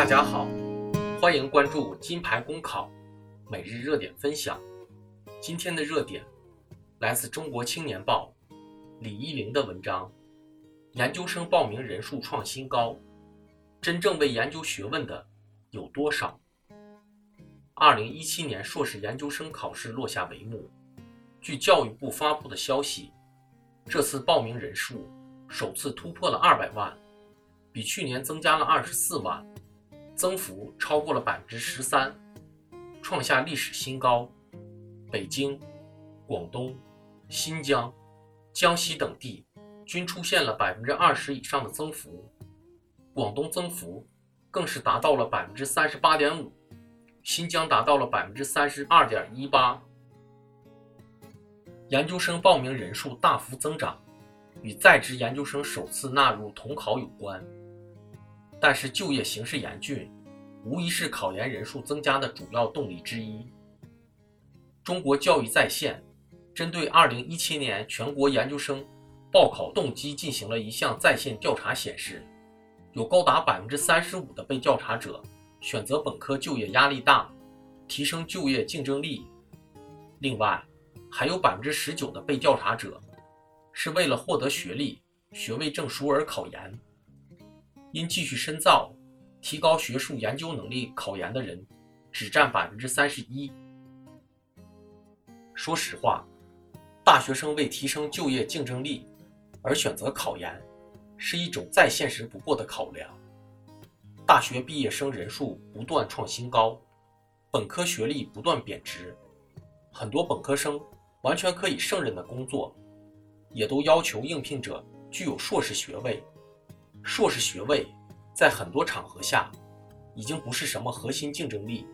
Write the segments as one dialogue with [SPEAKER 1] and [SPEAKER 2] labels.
[SPEAKER 1] 大家好，欢迎关注金牌公考每日热点分享。今天的热点来自《中国青年报》李一玲的文章：研究生报名人数创新高，真正为研究学问的有多少？二零一七年硕士研究生考试落下帷幕。据教育部发布的消息，这次报名人数首次突破了二百万，比去年增加了二十四万。增幅超过了百分之十三，创下历史新高。北京、广东、新疆、江西等地均出现了百分之二十以上的增幅，广东增幅更是达到了百分之三十八点五，新疆达到了百分之三十二点一八。研究生报名人数大幅增长，与在职研究生首次纳入统考有关。但是就业形势严峻，无疑是考研人数增加的主要动力之一。中国教育在线针对2017年全国研究生报考动机进行了一项在线调查，显示，有高达35%的被调查者选择本科就业压力大，提升就业竞争力。另外，还有19%的被调查者是为了获得学历、学位证书而考研。因继续深造、提高学术研究能力考研的人，只占百分之三十一。说实话，大学生为提升就业竞争力而选择考研，是一种再现实不过的考量。大学毕业生人数不断创新高，本科学历不断贬值，很多本科生完全可以胜任的工作，也都要求应聘者具有硕士学位。硕士学位在很多场合下已经不是什么核心竞争力，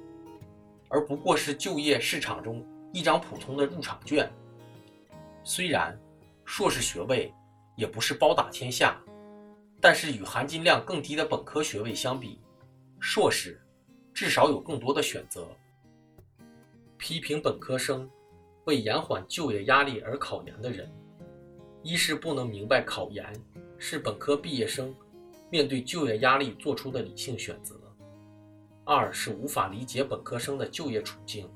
[SPEAKER 1] 而不过是就业市场中一张普通的入场券。虽然硕士学位也不是包打天下，但是与含金量更低的本科学位相比，硕士至少有更多的选择。批评本科生为延缓就业压力而考研的人，一是不能明白考研。是本科毕业生面对就业压力做出的理性选择。二是无法理解本科生的就业处境，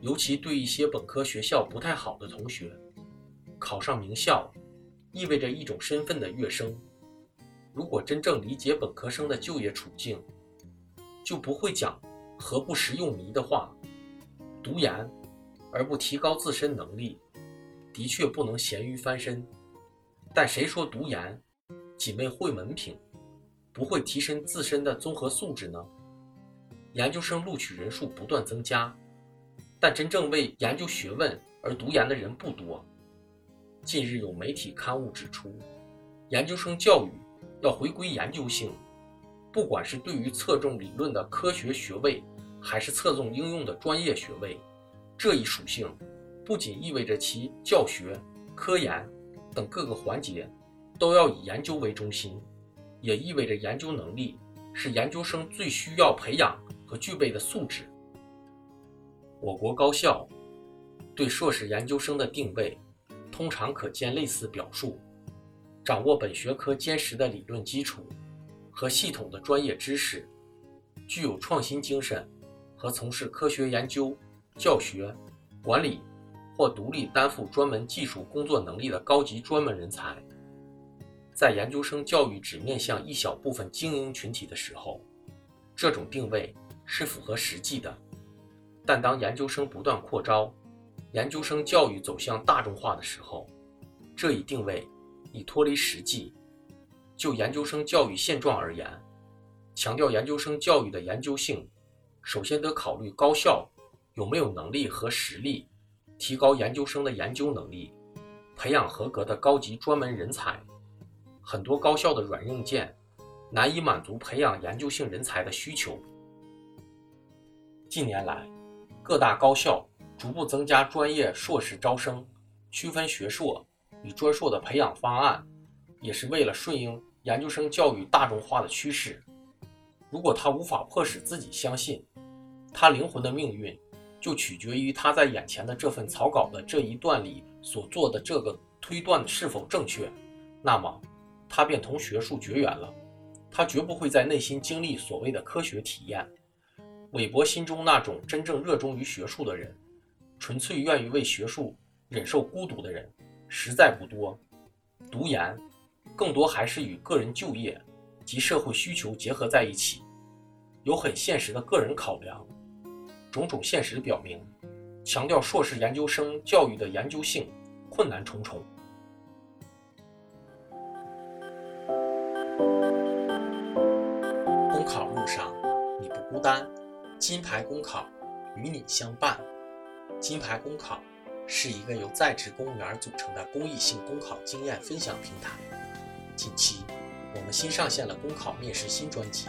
[SPEAKER 1] 尤其对一些本科学校不太好的同学，考上名校意味着一种身份的跃升。如果真正理解本科生的就业处境，就不会讲“何不食用糜”的话。读研而不提高自身能力，的确不能咸鱼翻身。但谁说读研仅为会文凭，不会提升自身的综合素质呢？研究生录取人数不断增加，但真正为研究学问而读研的人不多。近日有媒体刊物指出，研究生教育要回归研究性，不管是对于侧重理论的科学学位，还是侧重应用的专业学位，这一属性不仅意味着其教学、科研。等各个环节都要以研究为中心，也意味着研究能力是研究生最需要培养和具备的素质。我国高校对硕士研究生的定位通常可见类似表述：掌握本学科坚实的理论基础和系统的专业知识，具有创新精神和从事科学研究、教学、管理。或独立担负专门技术工作能力的高级专门人才，在研究生教育只面向一小部分精英群体的时候，这种定位是符合实际的。但当研究生不断扩招，研究生教育走向大众化的时候，这一定位已脱离实际。就研究生教育现状而言，强调研究生教育的研究性，首先得考虑高校有没有能力和实力。提高研究生的研究能力，培养合格的高级专门人才。很多高校的软硬件难以满足培养研究性人才的需求。近年来，各大高校逐步增加专业硕士招生，区分学硕与专硕的培养方案，也是为了顺应研究生教育大众化的趋势。如果他无法迫使自己相信，他灵魂的命运。就取决于他在眼前的这份草稿的这一段里所做的这个推断是否正确，那么他便同学术绝缘了。他绝不会在内心经历所谓的科学体验。韦伯心中那种真正热衷于学术的人，纯粹愿意为学术忍受孤独的人，实在不多。读研，更多还是与个人就业及社会需求结合在一起，有很现实的个人考量。种种现实表明，强调硕士研究生教育的研究性困难重重。公考路上，你不孤单。金牌公考与你相伴。金牌公考是一个由在职公务员组成的公益性公考经验分享平台。近期，我们新上线了公考面试新专辑。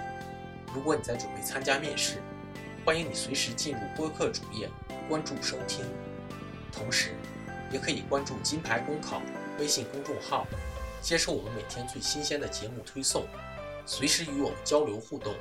[SPEAKER 1] 如果你在准备参加面试，欢迎你随时进入播客主页关注收听，同时也可以关注金牌公考微信公众号，接受我们每天最新鲜的节目推送，随时与我们交流互动。